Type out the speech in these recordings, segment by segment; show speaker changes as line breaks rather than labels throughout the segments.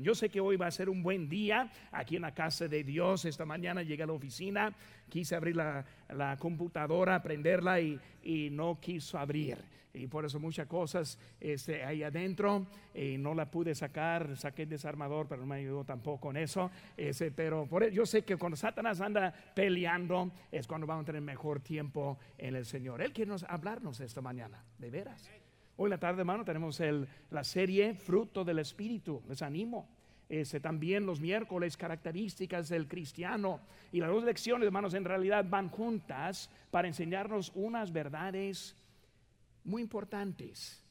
Yo sé que hoy va a ser un buen día aquí en la casa de Dios. Esta mañana llegué a la oficina, quise abrir la, computadora, prenderla y, no quiso abrir. Y por eso muchas cosas este, ahí adentro no la pude sacar. Saqué el desarmador, pero no me ayudó tampoco en eso. Ese, pero por yo sé que cuando Satanás anda peleando es cuando vamos a tener mejor tiempo en el Señor. Él quiere hablarnos esta mañana, de veras. Hoy en la tarde, hermano, tenemos la serie Fruto del Espíritu. Les animo. Ese, también los miércoles, características del cristiano. Y las dos lecciones, hermanos, en realidad van juntas para enseñarnos unas verdades muy importantes.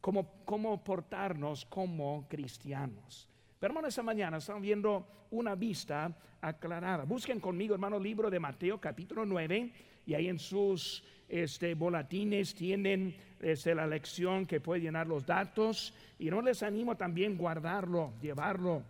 Cómo, cómo portarnos como cristianos. Pero hermano, esta mañana estamos viendo una vista aclarada. Busquen conmigo, hermano, libro de Mateo capítulo 9 y ahí en sus este, boletines tienen este, la lección que puede llenar los datos y no les animo también guardarlo, llevarlo,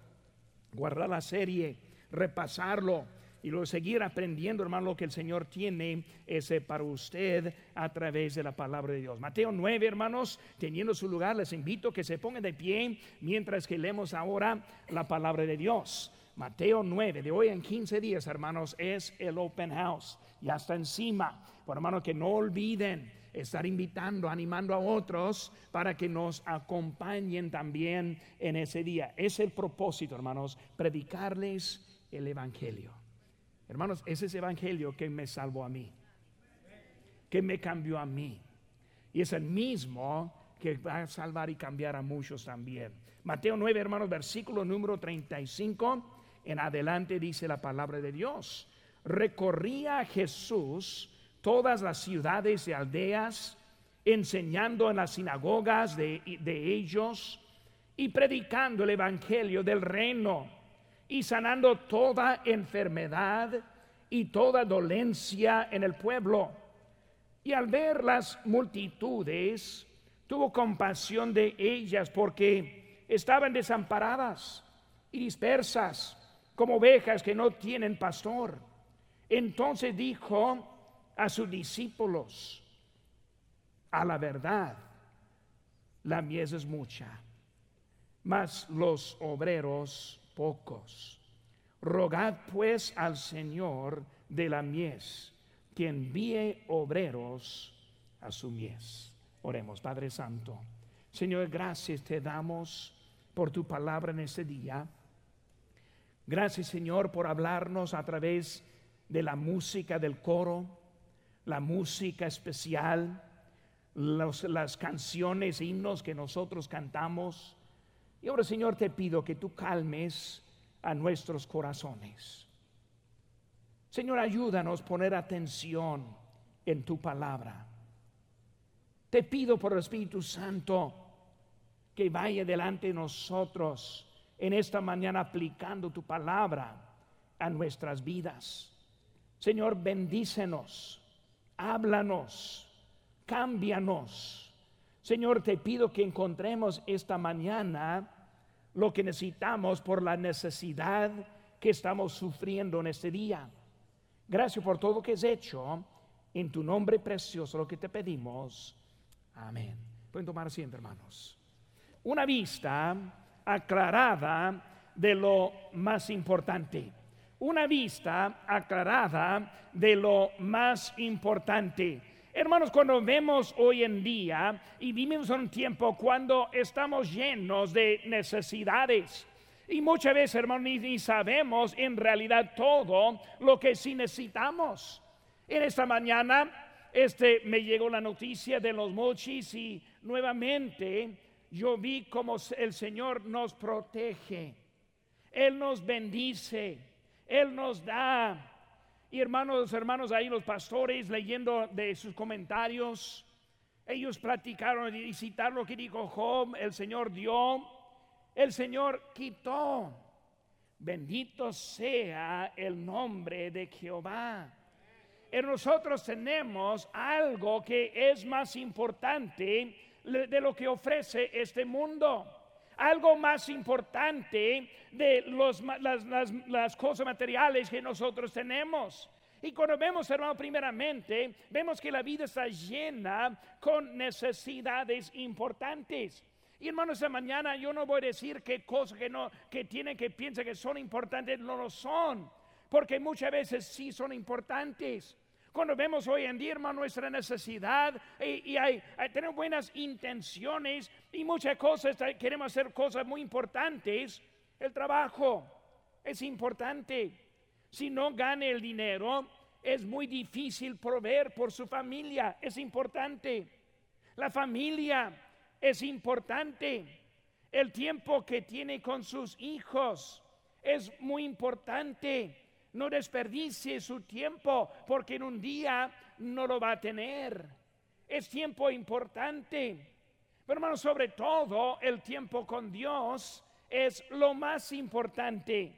guardar la serie, repasarlo y luego seguir aprendiendo, hermano, lo que el Señor tiene ese para usted a través de la palabra de Dios. Mateo 9, hermanos, teniendo su lugar, les invito a que se pongan de pie mientras que leemos ahora la palabra de Dios. Mateo 9, de hoy en 15 días, hermanos, es el open house. Ya está encima. Por hermano, que no olviden estar invitando, animando a otros para que nos acompañen también en ese día. Es el propósito, hermanos, predicarles el Evangelio. Hermanos, ese es el Evangelio que me salvó a mí, que me cambió a mí. Y es el mismo que va a salvar y cambiar a muchos también. Mateo 9, hermanos, versículo número 35 en adelante dice la palabra de Dios. Recorría Jesús todas las ciudades y aldeas, enseñando en las sinagogas de, de ellos y predicando el evangelio del reino y sanando toda enfermedad y toda dolencia en el pueblo. Y al ver las multitudes, tuvo compasión de ellas porque estaban desamparadas y dispersas como ovejas que no tienen pastor. Entonces dijo a sus discípulos, a la verdad, la mies es mucha, mas los obreros pocos. Rogad pues al Señor de la mies que envíe obreros a su mies. Oremos, Padre Santo. Señor, gracias te damos por tu palabra en este día. Gracias Señor por hablarnos a través de la música del coro, la música especial, las canciones, himnos que nosotros cantamos. Y ahora Señor te pido que tú calmes a nuestros corazones. Señor, ayúdanos a poner atención en tu palabra. Te pido por el Espíritu Santo que vaya delante de nosotros en esta mañana aplicando tu palabra a nuestras vidas. Señor, bendícenos, háblanos, cámbianos. Señor, te pido que encontremos esta mañana lo que necesitamos por la necesidad que estamos sufriendo en este día. Gracias por todo lo que has hecho. En tu nombre precioso lo que te pedimos. Amén. Pueden tomar asiento, hermanos. Una vista aclarada de lo más importante. Una vista aclarada de lo más importante. Hermanos, cuando vemos hoy en día y vivimos un tiempo cuando estamos llenos de necesidades, y muchas veces, hermanos, ni, sabemos en realidad todo lo que sí necesitamos. En esta mañana, este me llegó la noticia de los mochis y nuevamente yo vi como el Señor nos protege, Él nos bendice, Él nos da. Y hermanos, hermanos, ahí los pastores leyendo de sus comentarios, ellos platicaron y citaron lo que dijo Job, el Señor dio, el Señor quitó. Bendito sea el nombre de Jehová. En nosotros tenemos algo que es más importante de lo que ofrece este mundo. Algo más importante de los, las, las, cosas materiales que nosotros tenemos. Y cuando vemos, hermano, primeramente, vemos que la vida está llena con necesidades importantes. Y hermanos, esta mañana yo no voy a decir que cosas que no, que tienen que piensa que son importantes, no lo son, porque muchas veces sí son importantes. Cuando vemos hoy en día, hermano, nuestra necesidad y, hay, tenemos buenas intenciones y muchas cosas, queremos hacer cosas muy importantes, el trabajo es importante. Si no gane el dinero, es muy difícil proveer por su familia, es importante. La familia es importante. El tiempo que tiene con sus hijos es muy importante. No desperdicie su tiempo porque en un día no lo va a tener. Es tiempo importante. Pero hermano, sobre todo el tiempo con Dios es lo más importante.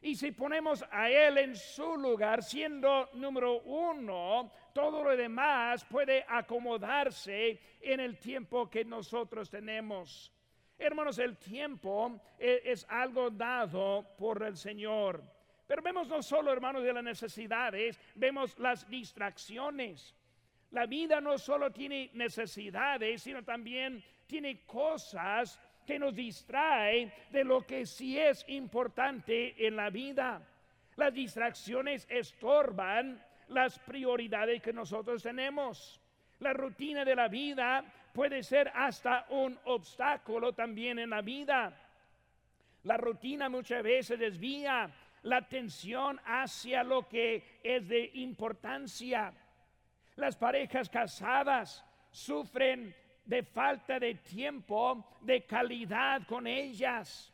Y si ponemos a Él en su lugar, siendo número uno, todo lo demás puede acomodarse en el tiempo que nosotros tenemos. Hermanos, el tiempo e, es, algo dado por el Señor. Pero vemos no solo, hermanos, de las necesidades, vemos las distracciones. La vida no solo tiene necesidades, sino también tiene cosas que nos distrae de lo que sí es importante en la vida. Las distracciones estorban las prioridades que nosotros tenemos. La rutina de la vida puede ser hasta un obstáculo también en la vida. La rutina muchas veces desvía la atención hacia lo que es de importancia. Las parejas casadas sufren de falta de tiempo, de calidad con ellas.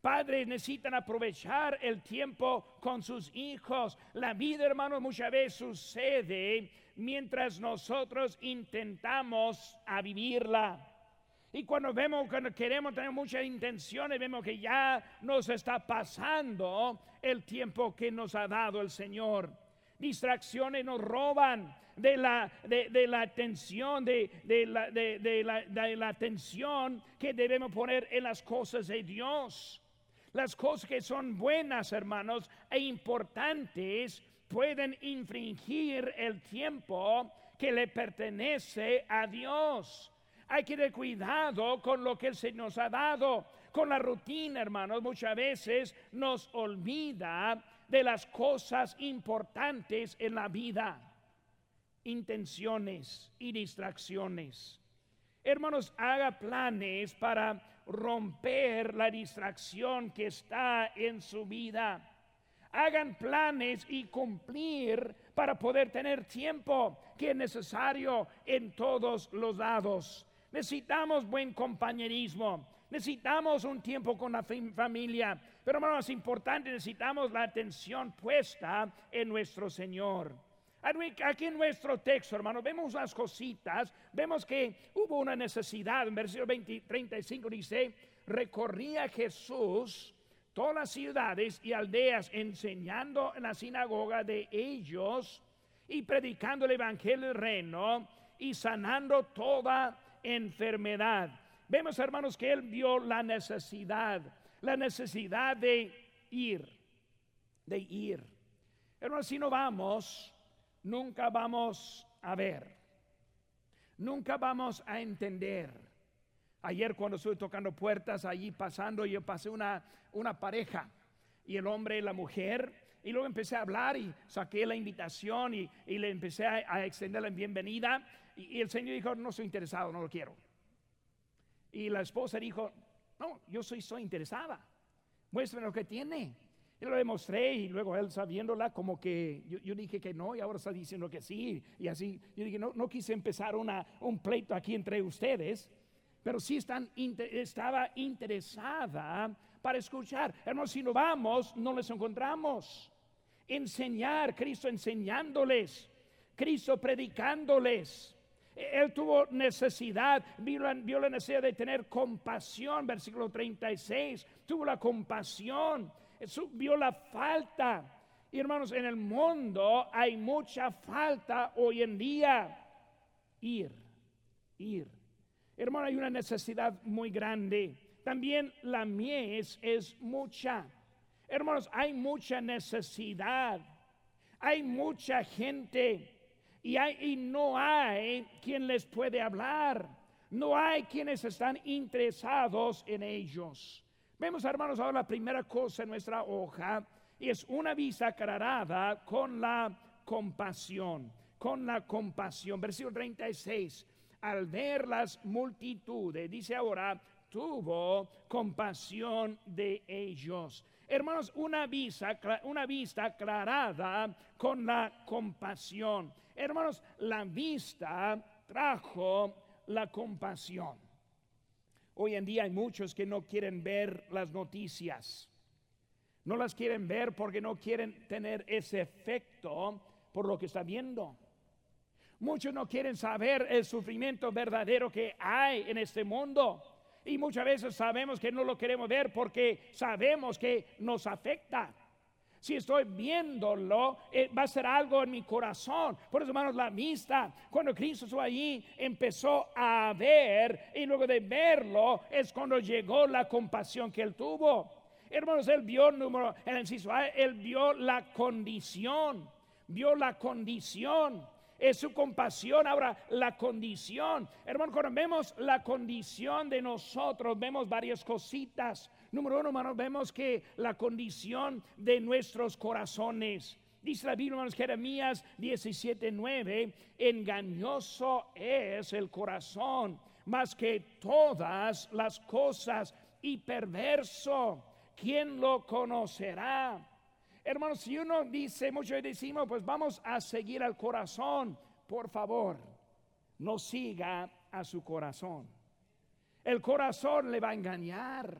Padres necesitan aprovechar el tiempo con sus hijos. La vida, hermano, muchas veces sucede mientras nosotros intentamos a vivirla. Y cuando vemos, cuando queremos tener muchas intenciones, vemos que ya nos está pasando el tiempo que nos ha dado el Señor. Distracciones nos roban de la, de, la atención, de, la, de, la, de la atención que debemos poner en las cosas de Dios. Las cosas que son buenas, hermanos, e importantes, pueden infringir el tiempo que le pertenece a Dios. Hay que tener cuidado con lo que el Señor nos ha dado. Con la rutina, hermanos, muchas veces nos olvida de las cosas importantes en la vida intenciones y distracciones. Hermanos, haga planes para romper la distracción que está en su vida. Hagan planes y cumplir para poder tener tiempo que es necesario en todos los lados. Necesitamos buen compañerismo. Necesitamos un tiempo con la familia. Pero más importante, necesitamos la atención puesta en nuestro Señor. Aquí en nuestro texto, hermano, vemos unas cositas. Vemos que hubo una necesidad. En versículo 20, 35 dice, recorría Jesús todas las ciudades y aldeas enseñando en la sinagoga de ellos y predicando el evangelio del reino y sanando toda enfermedad. Vemos, hermanos, que él vio la necesidad, la necesidad de ir, de ir. Hermanos, si no vamos, nunca vamos a ver, nunca vamos a entender. Ayer cuando estuve tocando puertas, allí pasando, yo pasé una, una pareja y el hombre y la mujer, y luego empecé a hablar y saqué la invitación y, le empecé a, extender la bienvenida. Y, el Señor dijo, no soy interesado, no lo quiero. Y la esposa dijo, no, yo soy, soy interesada. Muéstrame lo que tiene. Yo lo demostré y luego él sabiéndola como que yo, dije que no y ahora está diciendo que sí. Y así, yo dije, no, no quise empezar una, un pleito aquí entre ustedes, pero sí están, estaba interesada para escuchar. Hermanos, si no vamos, no les encontramos. Enseñar, Cristo enseñándoles, Cristo predicándoles. Él tuvo necesidad, vio la, necesidad de tener compasión, versículo 36, tuvo la compasión vio la falta. Hermanos, en el mundo hay mucha falta hoy en día. Ir, ir. Hermano, hay una necesidad muy grande. También la mies es mucha. Hermanos, hay mucha necesidad. Hay mucha gente y, hay, y no hay quien les puede hablar. No hay quienes están interesados en ellos. Vemos, hermanos, ahora la primera cosa en nuestra hoja es una vista aclarada con la compasión, con la compasión. Versículo 36. Al ver las multitudes, dice ahora, tuvo compasión de ellos. Hermanos, una vista, una vista aclarada con la compasión. Hermanos, la vista trajo la compasión. Hoy en día hay muchos que no quieren ver las noticias. No las quieren ver porque no quieren tener ese efecto por lo que está viendo. Muchos no quieren saber el sufrimiento verdadero que hay en este mundo. Y muchas veces sabemos que no lo queremos ver porque sabemos que nos afecta si estoy viéndolo, eh, va a ser algo en mi corazón. Por eso, hermanos, la vista, cuando Cristo estuvo allí, empezó a ver y luego de verlo es cuando llegó la compasión que él tuvo. Hermanos, él vio número, el inciso él vio la condición, vio la condición. Es su compasión, ahora la condición. Hermanos, cuando vemos la condición de nosotros, vemos varias cositas. Número uno, hermanos, vemos que la condición de nuestros corazones. Dice la Biblia, hermanos, Jeremías 17, 9, engañoso es el corazón más que todas las cosas y perverso. ¿Quién lo conocerá? Hermanos, si uno dice, muchos decimos, pues vamos a seguir al corazón, por favor, no siga a su corazón. El corazón le va a engañar.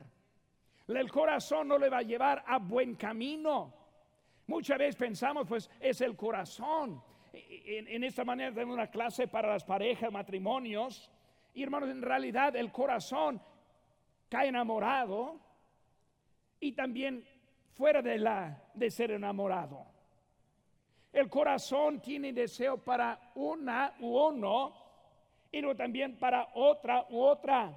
El corazón no le va a llevar a buen camino. Muchas veces pensamos, pues es el corazón. En, esta manera tenemos una clase para las parejas, matrimonios. Y hermanos, en realidad el corazón cae enamorado y también fuera de, la, de ser enamorado. El corazón tiene deseo para una u uno y luego también para otra u otra.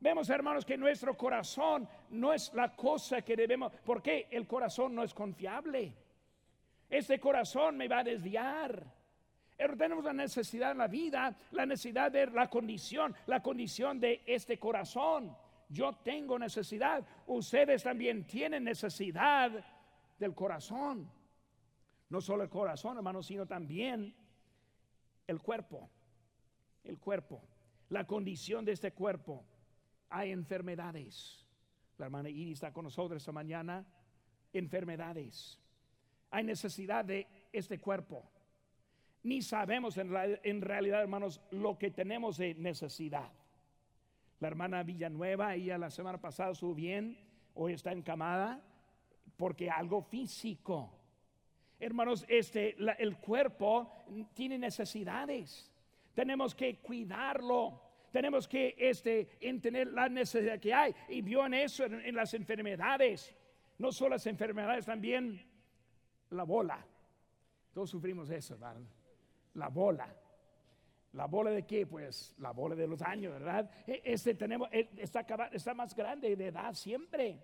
Vemos, hermanos, que nuestro corazón no es la cosa que debemos, porque el corazón no es confiable. Este corazón me va a desviar. Pero tenemos la necesidad en la vida, la necesidad de la condición, la condición de este corazón. Yo tengo necesidad, ustedes también tienen necesidad del corazón. No solo el corazón, hermanos, sino también el cuerpo. El cuerpo, la condición de este cuerpo hay enfermedades. La hermana Iris está con nosotros esta mañana. Enfermedades. Hay necesidad de este cuerpo. Ni sabemos en, en realidad, hermanos, lo que tenemos de necesidad. La hermana Villanueva, ella la semana pasada estuvo bien, hoy está encamada porque algo físico. Hermanos, este, el cuerpo tiene necesidades. Tenemos que cuidarlo tenemos que este, entender la necesidad que hay. Y vio en eso, en, las enfermedades. No solo las enfermedades, también la bola. Todos sufrimos eso, ¿verdad? La bola. ¿La bola de qué? Pues la bola de los años, ¿verdad? E, este tenemos, e, está, está más grande de edad siempre.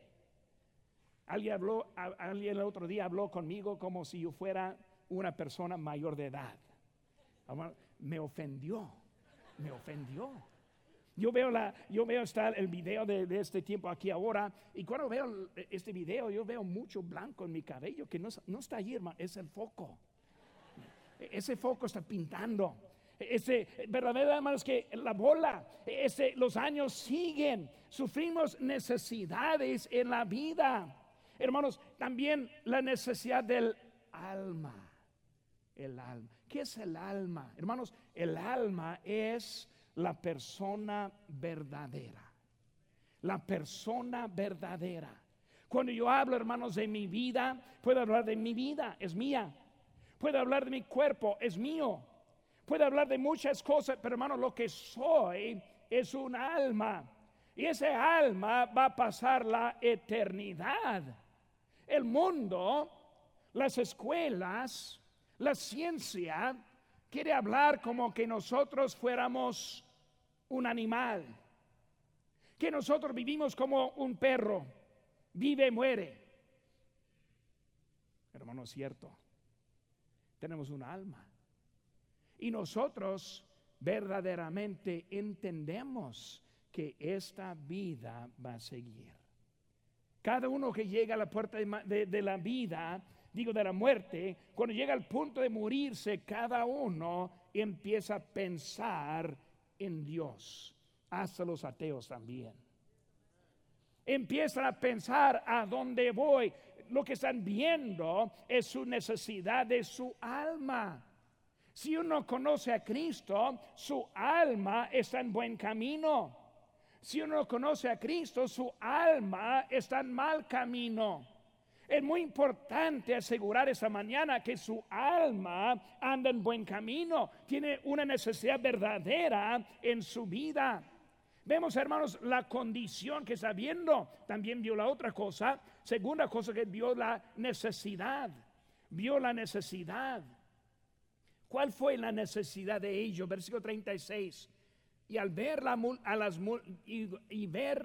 Alguien habló, alguien el otro día habló conmigo como si yo fuera una persona mayor de edad. Me ofendió, me ofendió. Yo veo, la, yo veo estar el video de, este tiempo aquí ahora y cuando veo este video yo veo mucho blanco en mi cabello que no, no está ahí, hermano, es el foco. Ese foco está pintando. Ese, verdadero hermanos, que la bola, ese, los años siguen, sufrimos necesidades en la vida. Hermanos, también la necesidad del alma. El alma. ¿Qué es el alma? Hermanos, el alma es la persona verdadera. La persona verdadera. Cuando yo hablo, hermanos, de mi vida, puedo hablar de mi vida, es mía. Puedo hablar de mi cuerpo, es mío. Puedo hablar de muchas cosas, pero hermanos, lo que soy es un alma. Y ese alma va a pasar la eternidad. El mundo, las escuelas, la ciencia quiere hablar como que nosotros fuéramos un animal, que nosotros vivimos como un perro, vive, muere. Hermano, es cierto, tenemos un alma. Y nosotros verdaderamente entendemos que esta vida va a seguir. Cada uno que llega a la puerta de, la vida, digo de la muerte, cuando llega al punto de morirse, cada uno empieza a pensar en Dios, hasta los ateos también. Empiezan a pensar a dónde voy. Lo que están viendo es su necesidad de su alma. Si uno conoce a Cristo, su alma está en buen camino. Si uno conoce a Cristo, su alma está en mal camino. Es muy importante asegurar esta mañana que su alma anda en buen camino, tiene una necesidad verdadera en su vida. Vemos, hermanos, la condición que está viendo. También vio la otra cosa. Segunda cosa que vio la necesidad. Vio la necesidad. ¿Cuál fue la necesidad de ellos? Versículo 36 y al ver, a las,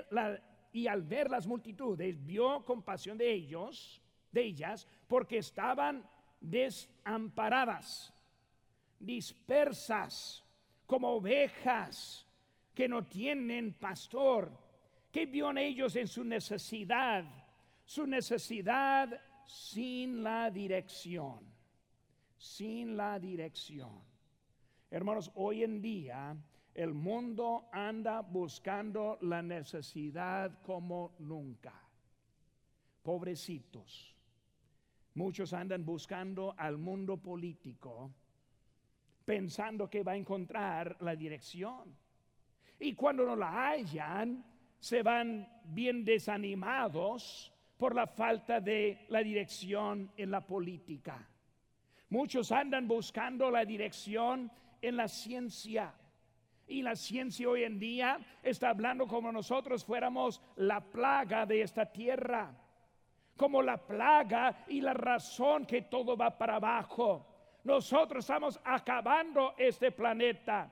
la, y al ver las multitudes, vio compasión de ellos, de ellas, porque estaban desamparadas, dispersas, como ovejas que no tienen pastor. ¿Qué vio en ellos en su necesidad? Su necesidad sin la dirección. Sin la dirección. Hermanos, hoy en día el mundo anda buscando la necesidad como nunca. Pobrecitos. Muchos andan buscando al mundo político pensando que va a encontrar la dirección. Y cuando no la hayan, se van bien desanimados por la falta de la dirección en la política. Muchos andan buscando la dirección en la ciencia y la ciencia hoy en día está hablando como nosotros fuéramos la plaga de esta tierra, como la plaga y la razón que todo va para abajo. Nosotros estamos acabando este planeta.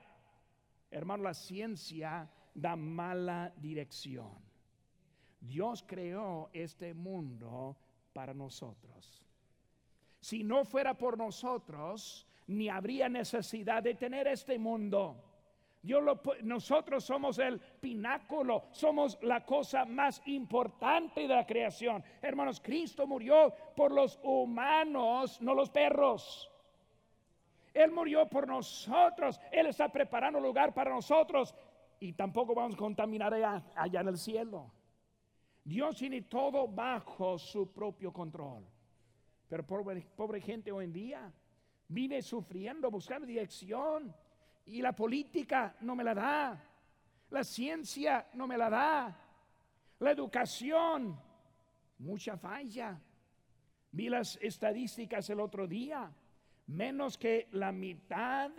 Hermano, la ciencia da mala dirección. Dios creó este mundo para nosotros. Si no fuera por nosotros, ni habría necesidad de tener este mundo nosotros somos el pináculo, somos la cosa más importante de la creación. Hermanos, Cristo murió por los humanos, no los perros. Él murió por nosotros. Él está preparando lugar para nosotros. Y tampoco vamos a contaminar allá en el cielo. Dios tiene todo bajo su propio control. Pero pobre, pobre gente hoy en día vive sufriendo, buscando dirección y la política no me la da. La ciencia no me la da. La educación, mucha falla. Vi las estadísticas el otro día. Menos que la mitad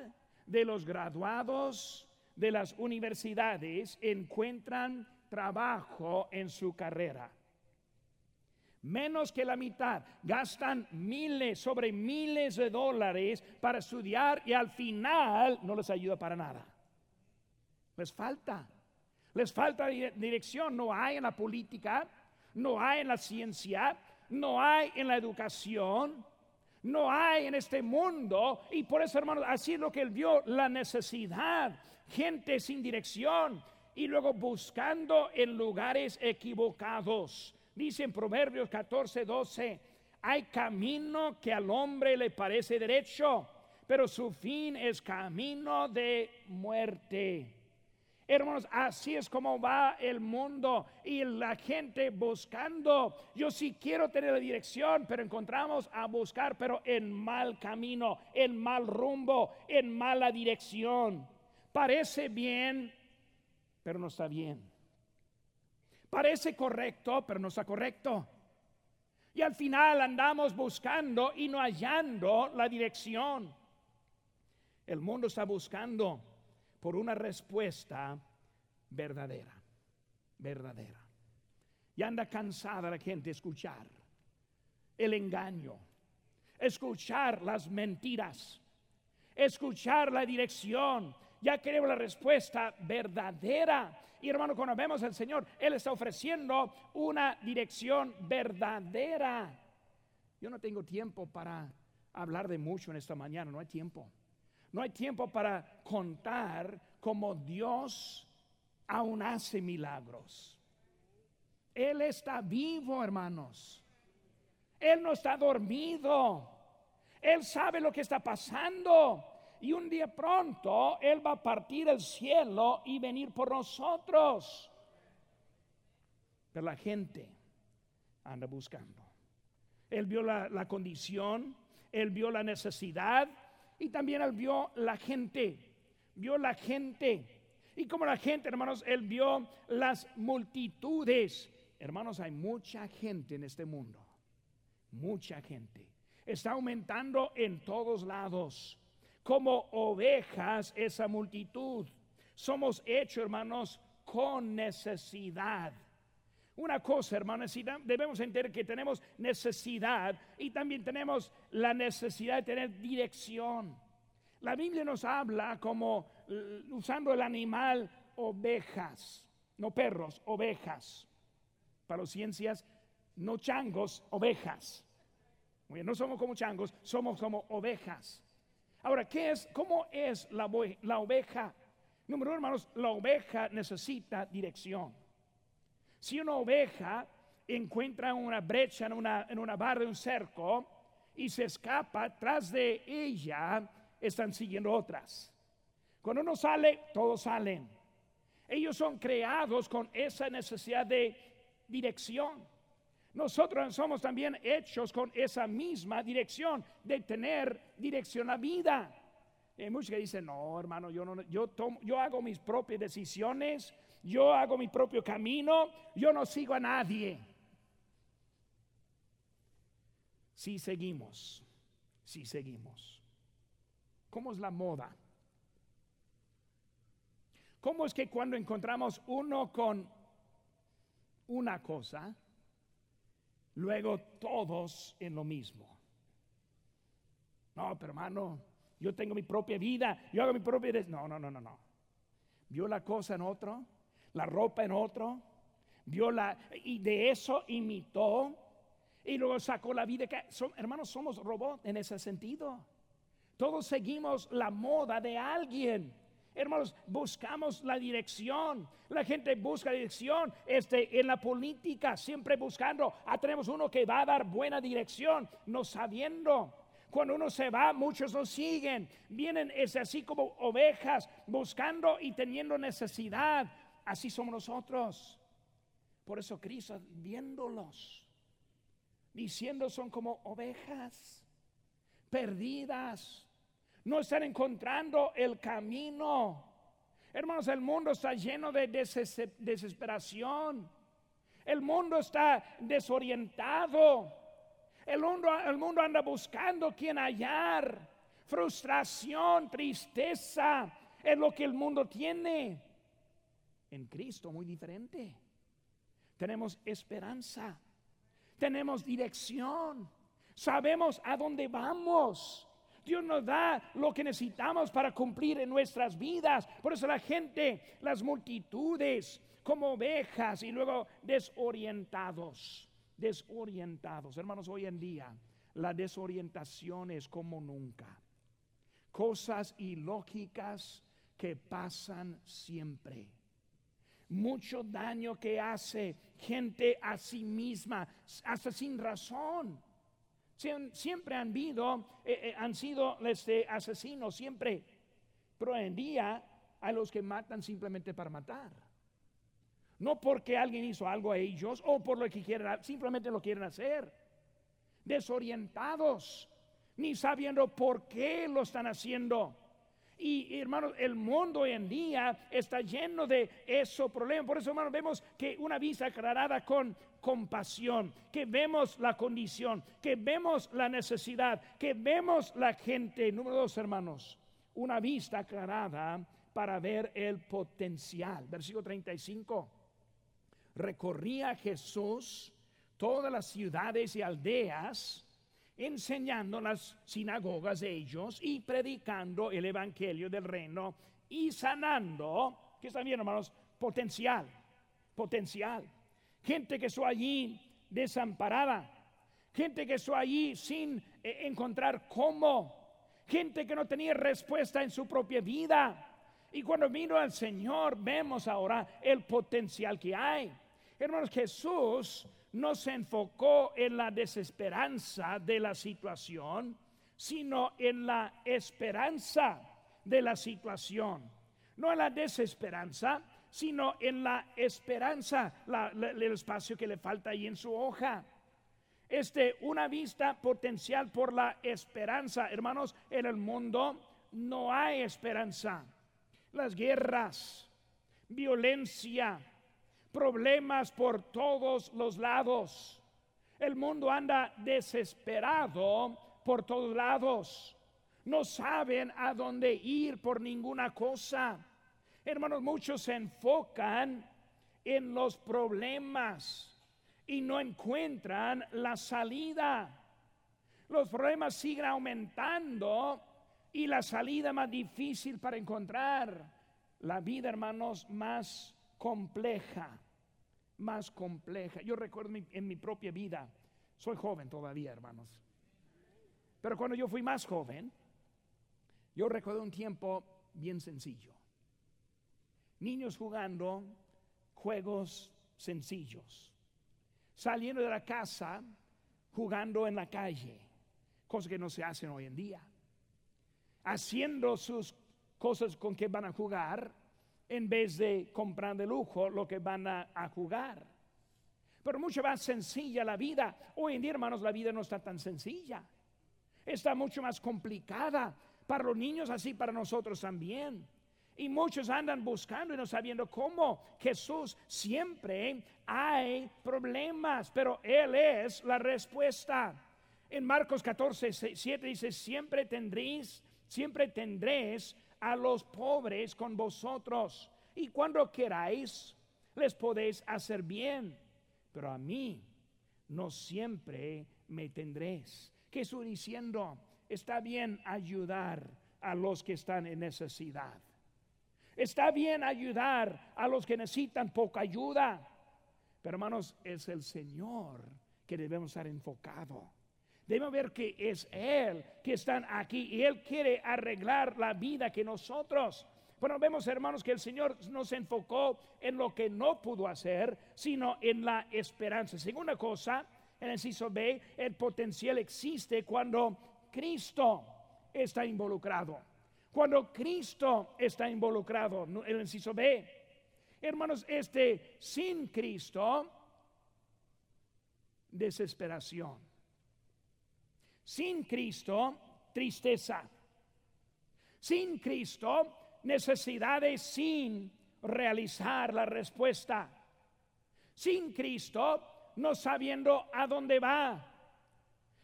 de los graduados de las universidades encuentran trabajo en su carrera menos que la mitad, gastan miles sobre miles de dólares para estudiar y al final no les ayuda para nada. Les falta, les falta dirección, no hay en la política, no hay en la ciencia, no hay en la educación, no hay en este mundo. Y por eso, hermanos, así es lo que él vio, la necesidad, gente sin dirección y luego buscando en lugares equivocados Dice en Proverbios 14, 12, hay camino que al hombre le parece derecho, pero su fin es camino de muerte. Hermanos, así es como va el mundo y la gente buscando. Yo sí quiero tener la dirección, pero encontramos a buscar, pero en mal camino, en mal rumbo, en mala dirección. Parece bien, pero no está bien. Parece correcto, pero no está correcto. Y al final andamos buscando y no hallando la dirección. El mundo está buscando por una respuesta verdadera, verdadera. Y anda cansada la gente escuchar el engaño, escuchar las mentiras, escuchar la dirección. Ya queremos la respuesta verdadera y hermano, cuando vemos al Señor, Él está ofreciendo una dirección verdadera. Yo no tengo tiempo para hablar de mucho en esta mañana, no hay tiempo. No hay tiempo para contar cómo Dios aún hace milagros. Él está vivo, hermanos. Él no está dormido. Él sabe lo que está pasando. Y un día pronto Él va a partir el cielo y venir por nosotros. Pero la gente anda buscando. Él vio la, condición, Él vio la necesidad y también Él vio la gente. Vio la gente. Y como la gente, hermanos, Él vio las multitudes. Hermanos, hay mucha gente en este mundo. Mucha gente está aumentando en todos lados. Como ovejas esa multitud. Somos hechos, hermanos, con necesidad. Una cosa, hermanos, debemos entender que tenemos necesidad y también tenemos la necesidad de tener dirección. La Biblia nos habla como usando el animal ovejas, no perros, ovejas. Para las ciencias, no changos, ovejas no somos como changos, somos como ovejas. Ahora, ¿qué es? ¿Cómo es la, la oveja? Número uno, hermanos, la oveja necesita dirección. Si una oveja encuentra una brecha en una, en una barra de un cerco y se escapa, tras de ella están siguiendo otras. Cuando uno sale, todos salen. Ellos son creados con esa necesidad de dirección. Nosotros somos también hechos con esa misma dirección de tener dirección a vida. Hay muchos que dicen, no, hermano, yo, no, yo, tomo, yo hago mis propias decisiones, yo hago mi propio camino, yo no sigo a nadie. Si seguimos, si seguimos. ¿Cómo es la moda? ¿Cómo es que cuando encontramos uno con una cosa, luego todos en lo mismo. No, pero hermano, yo tengo mi propia vida, yo hago mi propia... No, no, no, no, no. Vio la cosa en otro, la ropa en otro, vio la... Y de eso imitó y luego sacó la vida. Que, hermanos, somos robots en ese sentido. Todos seguimos la moda de alguien. Hermanos, buscamos la dirección. La gente busca dirección. Este, en la política, siempre buscando. Ah, tenemos uno que va a dar buena dirección, no sabiendo. Cuando uno se va, muchos nos siguen. Vienen, es así como ovejas, buscando y teniendo necesidad. Así somos nosotros. Por eso Cristo, viéndolos, diciendo son como ovejas perdidas no están encontrando el camino. Hermanos, el mundo está lleno de desesperación. El mundo está desorientado. El mundo, el mundo anda buscando quien hallar. Frustración, tristeza es lo que el mundo tiene. En Cristo muy diferente. Tenemos esperanza. Tenemos dirección. Sabemos a dónde vamos. Dios nos da lo que necesitamos para cumplir en nuestras vidas. Por eso la gente, las multitudes, como ovejas y luego desorientados, desorientados. Hermanos, hoy en día la desorientación es como nunca. Cosas ilógicas que pasan siempre. Mucho daño que hace gente a sí misma, hasta sin razón siempre han, visto, eh, eh, han sido este, asesinos, siempre. Pero hoy en día hay los que matan simplemente para matar. No porque alguien hizo algo a ellos o por lo que quieren, simplemente lo quieren hacer. Desorientados, ni sabiendo por qué lo están haciendo. Y hermanos, el mundo hoy en día está lleno de esos problemas. Por eso, hermanos, vemos que una vista aclarada con compasión, que vemos la condición, que vemos la necesidad, que vemos la gente. Número dos, hermanos, una vista aclarada para ver el potencial. Versículo 35. Recorría Jesús todas las ciudades y aldeas enseñando las sinagogas de ellos y predicando el evangelio del reino y sanando, que está bien hermanos, potencial, potencial. Gente que está allí desamparada, gente que está allí sin eh, encontrar cómo, gente que no tenía respuesta en su propia vida. Y cuando vino al Señor, vemos ahora el potencial que hay. Hermanos, Jesús no se enfocó en la desesperanza de la situación, sino en la esperanza de la situación. No en la desesperanza, sino en la esperanza, el espacio que le falta ahí en su hoja. Este, una vista potencial por la esperanza. Hermanos, en el mundo no hay esperanza. Las guerras, violencia, problemas por todos los lados. El mundo anda desesperado por todos lados. No saben a dónde ir por ninguna cosa. Hermanos, muchos se enfocan en los problemas y no encuentran la salida. Los problemas siguen aumentando y la salida más difícil para encontrar. La vida, hermanos, más compleja, más compleja. Yo recuerdo en mi propia vida, soy joven todavía, hermanos. Pero cuando yo fui más joven, yo recuerdo un tiempo bien sencillo. Niños jugando juegos sencillos saliendo de la casa, jugando en la calle, cosas que no se hacen hoy en día, haciendo sus cosas con que van a jugar en vez de comprar de lujo lo que van a, jugar. Pero mucho más sencilla la vida. Hoy en día, hermanos, la vida no está tan sencilla. Está mucho más complicada para los niños, así para nosotros también. Y muchos andan buscando y no sabiendo cómo. Jesús siempre hay problemas, pero Él es la respuesta. En Marcos 14, 7 dice, siempre tendréis, siempre tendréis a los pobres con vosotros. Y cuando queráis, les podéis hacer bien. Pero a mí no siempre me tendréis. ¿Qué estoy diciendo? Está bien ayudar a los que están en necesidad Está bien ayudar a los que necesitan poca ayuda. Pero hermanos, es el Señor que debemos estar enfocado. Debemos ver que es Él que está aquí y Él quiere arreglar la vida que nosotros. Bueno, vemos hermanos que el Señor no se enfocó en lo que no pudo hacer, sino en la esperanza. Segunda cosa, en el inciso B, el potencial existe cuando Cristo está involucrado. Cuando Cristo está involucrado, el inciso B. Hermanos, este sin Cristo, desesperación. Sin Cristo, tristeza. Sin Cristo, necesidades sin realizar la respuesta. Sin Cristo, no sabiendo a dónde va.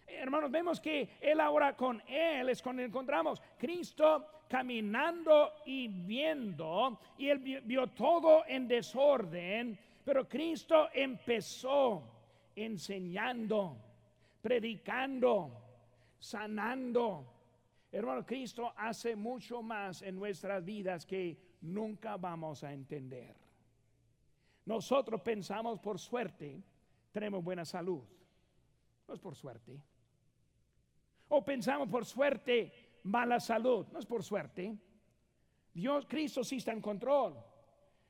Hermanos, vemos que Él ahora con Él es cuando encontramos. Cristo caminando y viendo, y él vio, todo en desorden, pero Cristo empezó enseñando, predicando, sanando. Hermano, Cristo hace mucho más en nuestras vidas que nunca vamos a entender. Nosotros pensamos por suerte, tenemos buena salud. No es por suerte. O pensamos por suerte, mala salud. No es por suerte. Dios, Cristo sí está en control.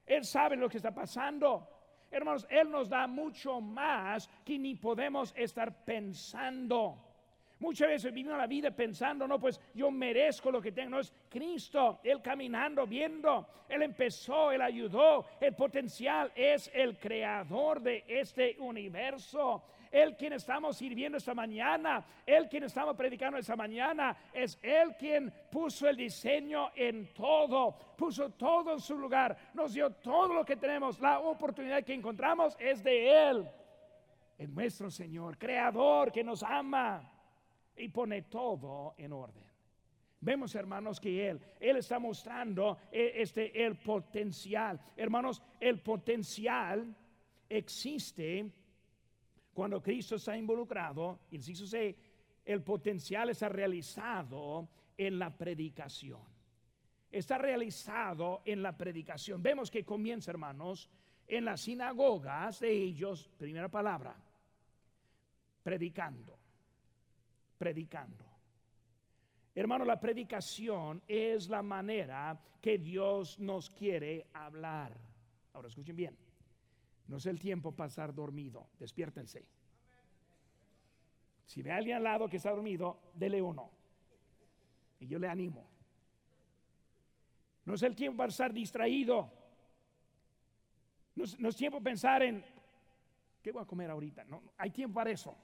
Él sabe lo que está pasando. Hermanos, Él nos da mucho más que ni podemos estar pensando. Muchas veces vivimos la vida pensando, no, pues yo merezco lo que tengo. No es Cristo, Él caminando, viendo. Él empezó, Él ayudó. El potencial es el creador de este universo. Él quien estamos sirviendo esta mañana, Él quien estamos predicando esta mañana, es Él quien puso el diseño en todo, puso todo en su lugar, nos dio todo lo que tenemos, la oportunidad que encontramos es de Él. Es nuestro Señor, creador que nos ama y pone todo en orden. Vemos, hermanos, que Él, Él está mostrando eh, este, el potencial. Hermanos, el potencial existe cuando Cristo está involucrado, inciso C, el potencial está realizado en la predicación. Está realizado en la predicación. Vemos que comienza, hermanos, en las sinagogas de ellos, primera palabra, predicando, predicando. Hermano, la predicación es la manera que Dios nos quiere hablar. Ahora escuchen bien. No es el tiempo pasar dormido. Despiértense. Si ve a alguien al lado que está dormido, dele uno. Y yo le animo. No es el tiempo para estar distraído. No es, tiempo pensar en qué voy a comer ahorita. No, hay tiempo para eso.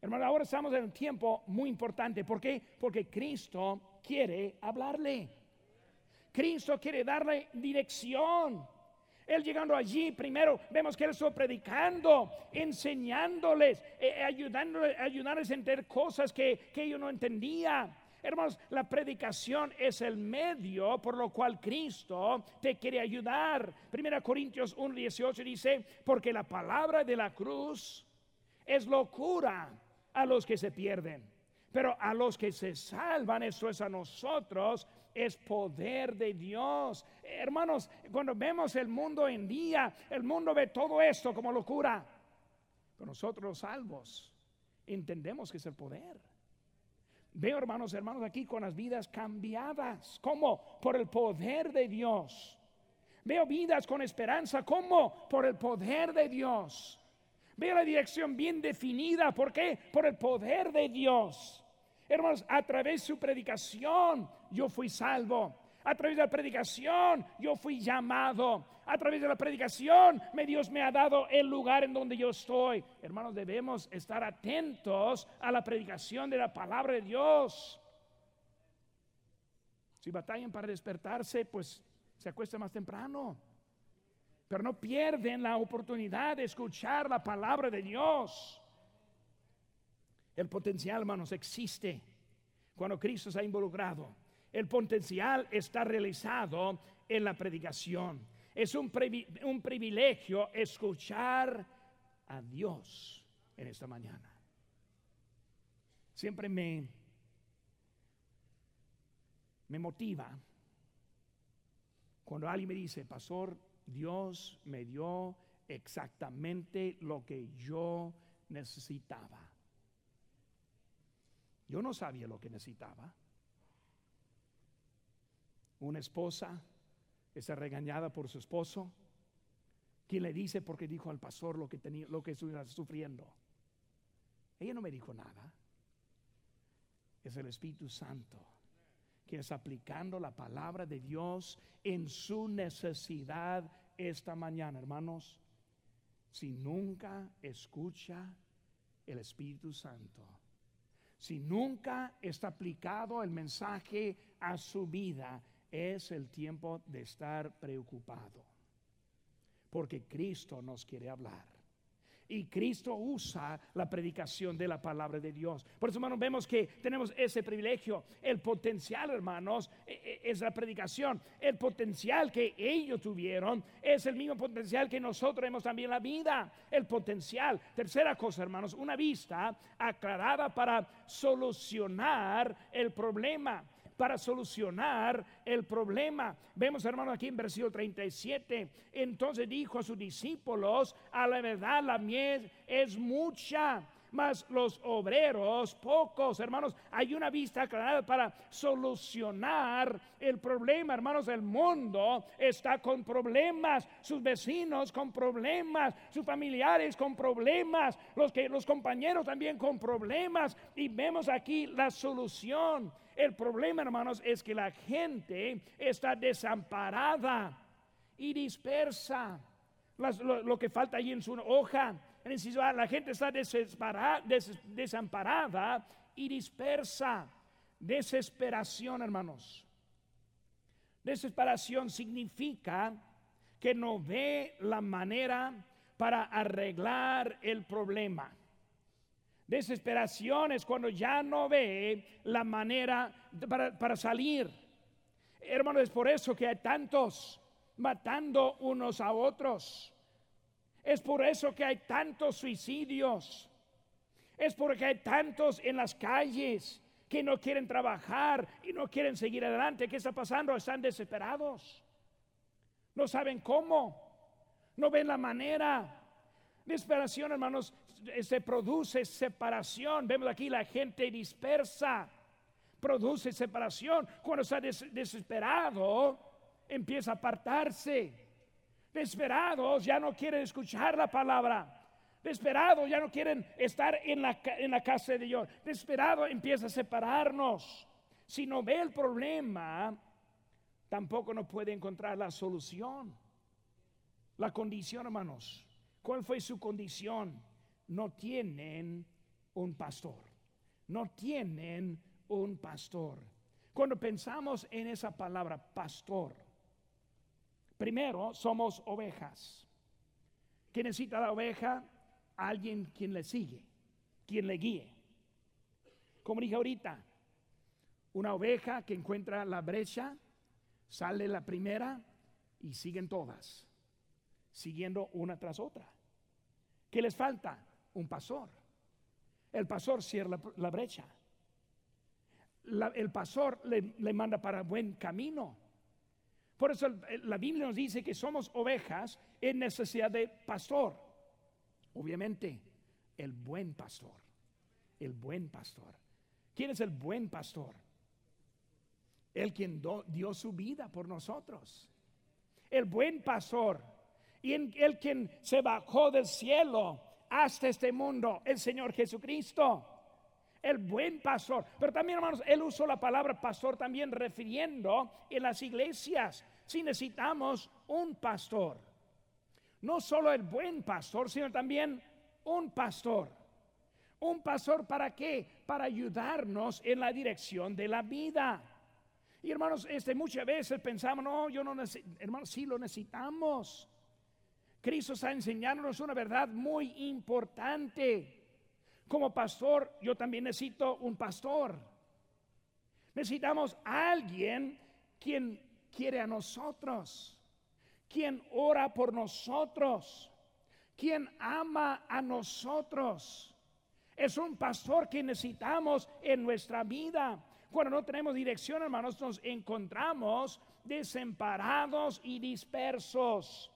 Hermano, ahora estamos en un tiempo muy importante. ¿Por qué? Porque Cristo quiere hablarle. Cristo quiere darle dirección. Él llegando allí, primero vemos que él estuvo predicando, enseñándoles, eh, ayudándoles, ayudándoles a entender cosas que, que ellos no entendían. Hermanos, la predicación es el medio por lo cual Cristo te quiere ayudar. Primera Corintios 1:18 dice, porque la palabra de la cruz es locura a los que se pierden. Pero a los que se salvan, eso es a nosotros, es poder de Dios. Hermanos, cuando vemos el mundo en día, el mundo ve todo esto como locura. Pero nosotros los salvos entendemos que es el poder. Veo hermanos, hermanos aquí con las vidas cambiadas. ¿Cómo? Por el poder de Dios. Veo vidas con esperanza. ¿Cómo? Por el poder de Dios. Veo la dirección bien definida. ¿Por qué? Por el poder de Dios. Hermanos, a través de su predicación yo fui salvo. A través de la predicación yo fui llamado. A través de la predicación me Dios me ha dado el lugar en donde yo estoy. Hermanos, debemos estar atentos a la predicación de la palabra de Dios. Si batallan para despertarse, pues se acuesta más temprano pero no pierden la oportunidad de escuchar la palabra de Dios. El potencial, hermanos, existe cuando Cristo se ha involucrado. El potencial está realizado en la predicación. Es un, un privilegio escuchar a Dios en esta mañana. Siempre me, me motiva cuando alguien me dice, pastor, Dios me dio exactamente lo que yo necesitaba. Yo no sabía lo que necesitaba. Una esposa está regañada por su esposo. ¿Quién le dice porque dijo al pastor lo que tenía, lo que estuviera sufriendo? Ella no me dijo nada. Es el Espíritu Santo que es aplicando la palabra de Dios en su necesidad esta mañana, hermanos. Si nunca escucha el Espíritu Santo, si nunca está aplicado el mensaje a su vida, es el tiempo de estar preocupado. Porque Cristo nos quiere hablar. Y Cristo usa la predicación de la palabra de Dios. Por eso, hermanos, vemos que tenemos ese privilegio. El potencial, hermanos, e, e, es la predicación. El potencial que ellos tuvieron es el mismo potencial que nosotros tenemos también la vida. El potencial. Tercera cosa, hermanos, una vista aclarada para solucionar el problema para solucionar el problema. Vemos, hermano, aquí en versículo 37. Entonces dijo a sus discípulos, a la verdad la miel es mucha mas los obreros pocos, hermanos. Hay una vista aclarada para solucionar el problema, hermanos. El mundo está con problemas, sus vecinos con problemas, sus familiares con problemas, los que los compañeros también con problemas y vemos aquí la solución. El problema, hermanos, es que la gente está desamparada y dispersa. lo, que falta allí en su hoja. La gente está desamparada y dispersa. Desesperación, hermanos. Desesperación significa que no ve la manera para arreglar el problema. Desesperación es cuando ya no ve la manera para, salir. Hermanos, es por eso que hay tantos matando unos a otros. Es por eso que hay tantos suicidios. Es porque hay tantos en las calles que no quieren trabajar y no quieren seguir adelante. ¿Qué está pasando? Están desesperados. No saben cómo. No ven la manera. Desesperación, hermanos, se produce separación. Vemos aquí la gente dispersa. produce separación. Cuando está desesperado, empieza a apartarse. Desesperados ya no quieren escuchar la palabra. Desesperados ya no quieren estar en la, en la casa de Dios. Desesperado empieza a separarnos. Si no ve el problema, tampoco no puede encontrar la solución. La condición, hermanos. ¿Cuál fue su condición? No tienen un pastor. No tienen un pastor. Cuando pensamos en esa palabra pastor, primero somos ovejas. ¿Qué necesita la oveja? Alguien quien le sigue, quien le guíe. Como dije ahorita, una oveja que encuentra la brecha, sale la primera y siguen todas, siguiendo una tras otra. ¿Qué les falta? Un pastor. El pastor cierra la, brecha. el pastor le, manda para buen camino. Por eso la Biblia nos dice que somos ovejas en necesidad de pastor. Obviamente, el buen pastor. El buen pastor. ¿Quién es el buen pastor? El quien dio su vida por nosotros. El buen pastor. Y el quien se bajó del cielo hasta este mundo, el Señor Jesucristo. El buen pastor. Pero también, hermanos, él usó la palabra pastor también refiriendo en las iglesias. Si necesitamos un pastor. No solo el buen pastor, sino también un pastor. Un pastor para qué? Para ayudarnos en la dirección de la vida. Y hermanos, este, muchas veces pensamos, no, yo no necesito, hermanos, sí lo necesitamos. Cristo está enseñándonos una verdad muy importante. Como pastor, yo también necesito un pastor. Necesitamos a alguien quien quiere a nosotros, quien ora por nosotros, quien ama a nosotros. Es un pastor que necesitamos en nuestra vida. Cuando no tenemos dirección, hermanos, nos encontramos desamparados y dispersos.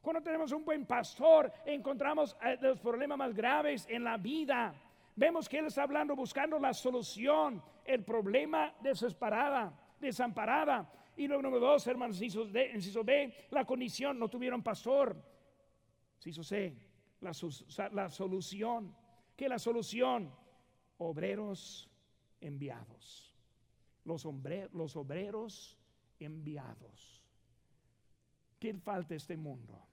Cuando tenemos un buen pastor, encontramos eh, los problemas más graves en la vida. Vemos que Él está hablando, buscando la solución, el problema desesperada, desamparada. Y luego número dos, hermanos, inciso B, la condición, no tuvieron pastor. Inciso C, la, la solución. ¿Qué es la solución? Obreros enviados. Los, los obreros enviados. ¿Qué falta este mundo?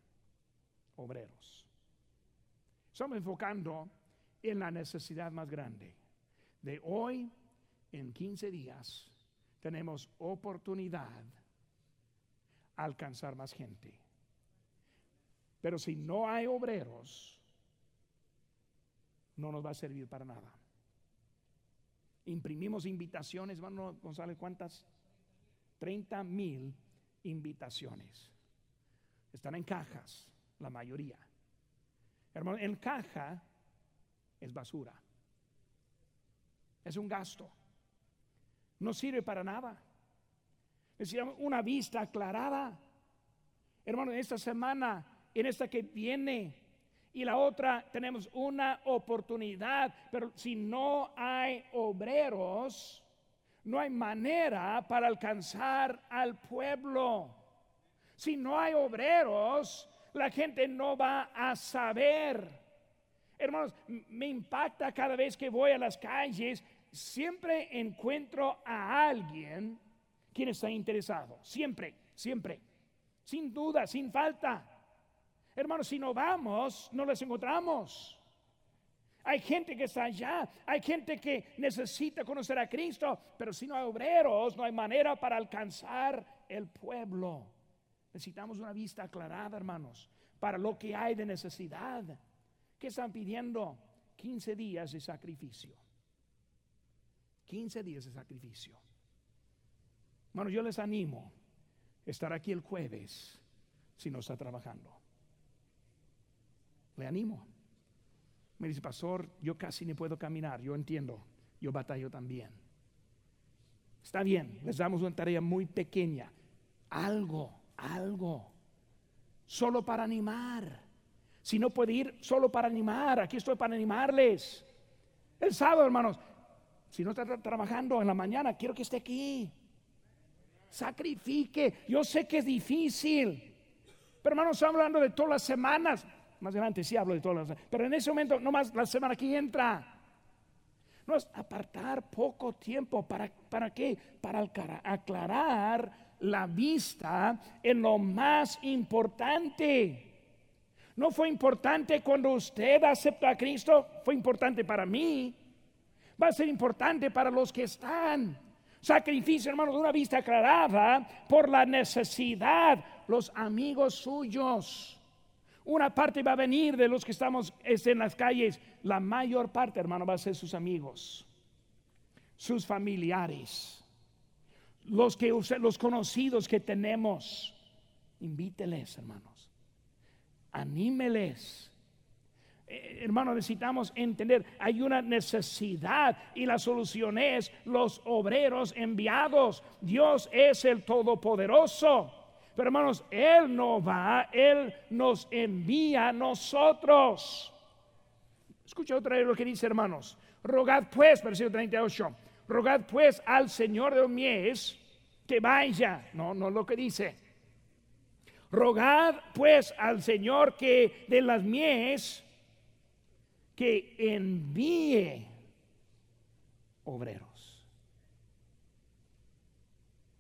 obreros. Estamos enfocando en la necesidad más grande. De hoy en 15 días tenemos oportunidad a alcanzar más gente. Pero si no hay obreros, no nos va a servir para nada. Imprimimos invitaciones, hermano González, ¿cuántas? 30 mil invitaciones. Están en cajas la mayoría. Hermano, en caja es basura. Es un gasto. No sirve para nada. Necesitamos una vista aclarada. Hermano, esta semana, en esta que viene y la otra, tenemos una oportunidad. Pero si no hay obreros, no hay manera para alcanzar al pueblo. Si no hay obreros, la gente no va a saber. Hermanos, me impacta cada vez que voy a las calles, siempre encuentro a alguien quien está interesado. Siempre, siempre. Sin duda, sin falta. Hermanos, si no vamos, no les encontramos. Hay gente que está allá, hay gente que necesita conocer a Cristo, pero si no hay obreros, no hay manera para alcanzar el pueblo. Necesitamos una vista aclarada, hermanos, para lo que hay de necesidad. ¿Qué están pidiendo? 15 días de sacrificio. 15 días de sacrificio. Bueno, yo les animo a estar aquí el jueves si no está trabajando. Le animo. Me dice, pastor, yo casi ni puedo caminar. Yo entiendo, yo batallo también. Está bien, les damos una tarea muy pequeña. Algo algo, solo para animar. Si no puede ir, solo para animar. Aquí estoy para animarles. El sábado, hermanos, Si no está trabajando en la mañana, quiero que esté aquí. Sacrifique. Yo sé que es difícil. Pero hermanos, estamos hablando de todas las semanas. Más adelante sí hablo de todas las. Pero en ese momento, no más la semana que entra. No es apartar poco tiempo. ¿Para, para qué? Para aclarar la vista en lo más importante. No fue importante cuando usted acepta a Cristo, fue importante para mí. Va a ser importante para los que están. Sacrificio, hermanos, una vista aclarada por la necesidad, los amigos suyos. Una parte va a venir de los que estamos en las calles. La mayor parte, hermano, va a ser sus amigos, sus familiares, los que los conocidos que tenemos. Invíteles, hermanos. Anímeles. Eh, hermano, necesitamos entender, hay una necesidad y la solución es los obreros enviados. Dios es el Todopoderoso. Pero hermanos, Él no va, Él nos envía a nosotros. Escucha otra vez lo que dice, hermanos. Rogad pues, versículo 38, rogad pues al Señor de los mies que vaya. No, no lo que dice. Rogad pues al Señor que de las mies que envíe obreros.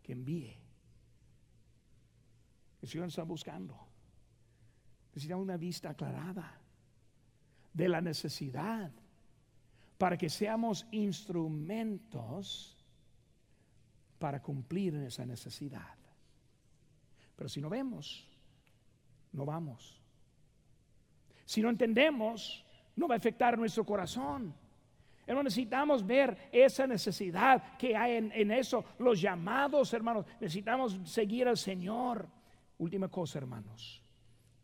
Que envíe. El Señor está buscando. Necesitamos una vista aclarada de la necesidad para que seamos instrumentos para cumplir esa necesidad. Pero si no vemos, no vamos. Si no entendemos, no va a afectar nuestro corazón. No necesitamos ver esa necesidad que hay en, en, eso. Los llamados, hermanos, necesitamos seguir al Señor. Última cosa, hermanos.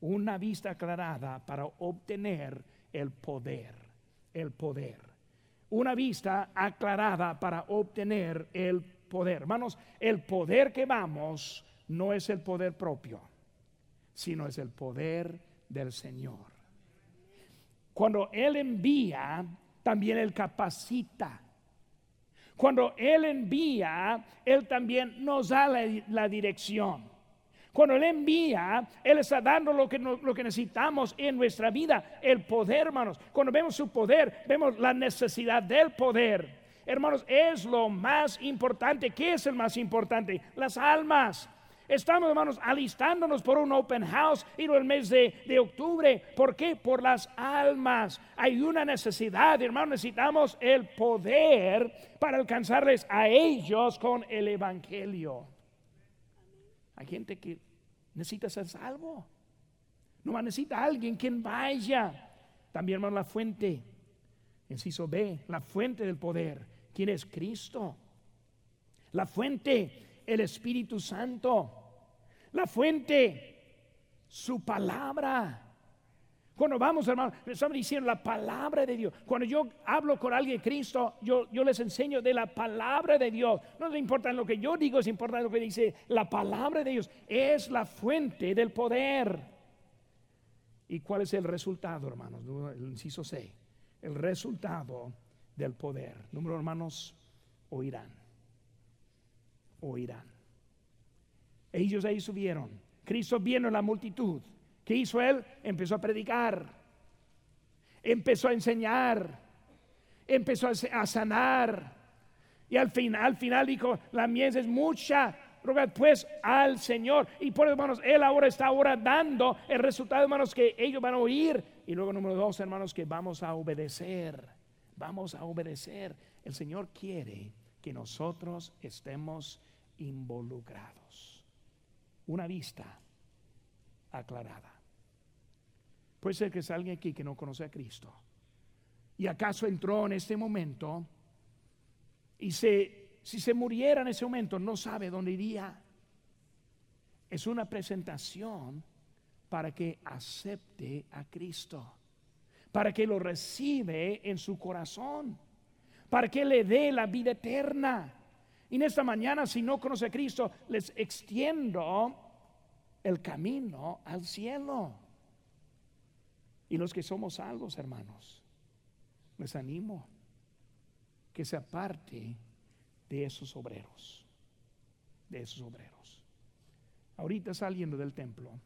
Una vista aclarada para obtener el poder. El poder. Una vista aclarada para obtener el poder. Hermanos, el poder que vamos no es el poder propio, sino es el poder del Señor. Cuando Él envía, también Él capacita. Cuando Él envía, Él también nos da la, dirección. Cuando Él envía, Él está dando lo que, lo que necesitamos en nuestra vida, el poder, hermanos. Cuando vemos su poder, vemos la necesidad del poder. Hermanos, es lo más importante. ¿Qué es el más importante? Las almas. Estamos, hermanos, alistándonos por un open house y el mes de, octubre. ¿Por qué? Por las almas. Hay una necesidad, hermanos. Necesitamos el poder para alcanzarles a ellos con el Evangelio. Hay gente que necesita ser salvo. No necesita alguien quien vaya. También, hermano, la fuente. Inciso B, la fuente del poder. ¿Quién es Cristo? La fuente, el Espíritu Santo. La fuente, su palabra. Cuando vamos, hermano, estamos diciendo la palabra de Dios. Cuando yo hablo con alguien de Cristo, yo, yo les enseño de la palabra de Dios. No le importa lo que yo digo, es importante lo que dice la palabra de Dios. Es la fuente del poder. ¿Y cuál es el resultado, hermanos? El inciso C. El resultado del poder. Número, hermanos, oirán. Oirán. Ellos ahí subieron. Cristo vino en la multitud. ¿Qué hizo él? Empezó a predicar. Empezó a enseñar. Empezó a sanar. Y al final, al final dijo, la mies es mucha. Rogad pues al Señor. Y por hermanos, Él ahora está ahora dando el resultado, hermanos, que ellos van a oír. Y luego número dos, hermanos, que vamos a obedecer. Vamos a obedecer. El Señor quiere que nosotros estemos involucrados una vista aclarada. Puede ser que alguien aquí que no conoce a Cristo. ¿Y acaso entró en este momento y se, si se muriera en ese momento no sabe dónde iría? Es una presentación para que acepte a Cristo, para que lo recibe en su corazón, para que le dé la vida eterna. Y en esta mañana, si no conoce a Cristo, les extiendo el camino al cielo. Y los que somos salvos, hermanos, les animo. que se aparte de esos obreros, de esos obreros. Ahorita saliendo del templo,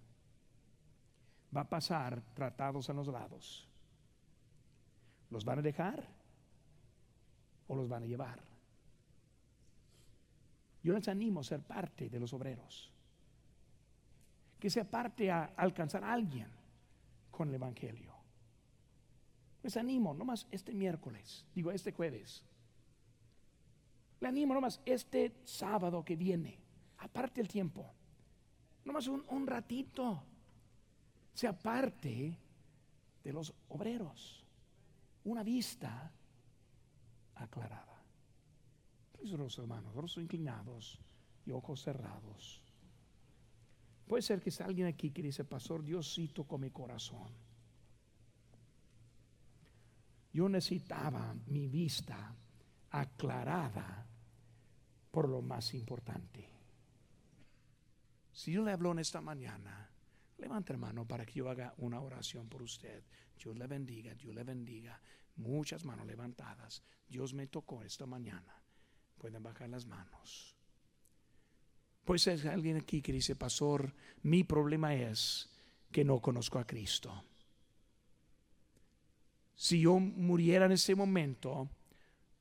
va a pasar tratados a los lados. ¿Los van a dejar o los van a llevar? Yo les animo a ser parte de los obreros. Que sea parte a alcanzar a alguien con el Evangelio. Les animo, nomás este miércoles, digo este jueves. Le animo nomás este sábado que viene, aparte el tiempo. Nomás un, un ratito. Sea parte de los obreros. Una vista aclarada. Los hermanos, rostros inclinados y ojos cerrados. Puede ser que esté alguien aquí que dice, Pastor, Diosito con mi corazón. Yo necesitaba mi vista aclarada por lo más importante. Si yo le hablo en esta mañana, levante hermano para que yo haga una oración por usted. Dios le bendiga, Dios le bendiga. Muchas manos levantadas. Dios me tocó esta mañana. Pueden bajar las manos. Pues hay alguien aquí que dice, pastor, mi problema es que no conozco a Cristo. Si yo muriera en ese momento,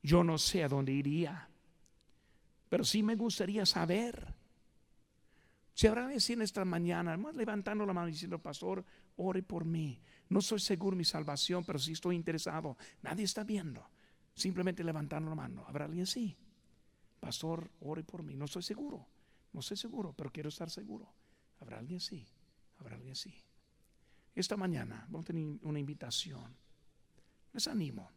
yo no sé a dónde iría. Pero sí me gustaría saber. Si habrá decir esta mañana, más levantando la mano y diciendo, pastor, ore por mí. No soy seguro de mi salvación, pero sí estoy interesado. Nadie está viendo. Simplemente levantando la mano. ¿Habrá alguien así? Pastor, ore por mí. No estoy seguro. No estoy seguro, pero quiero estar seguro. ¿Habrá alguien así? ¿Habrá alguien así? Esta mañana vamos a tener una invitación. Les animo.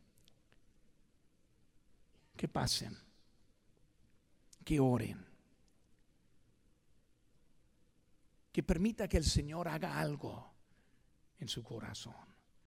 Que pasen. Que oren. Que permita que el Señor haga algo en su corazón.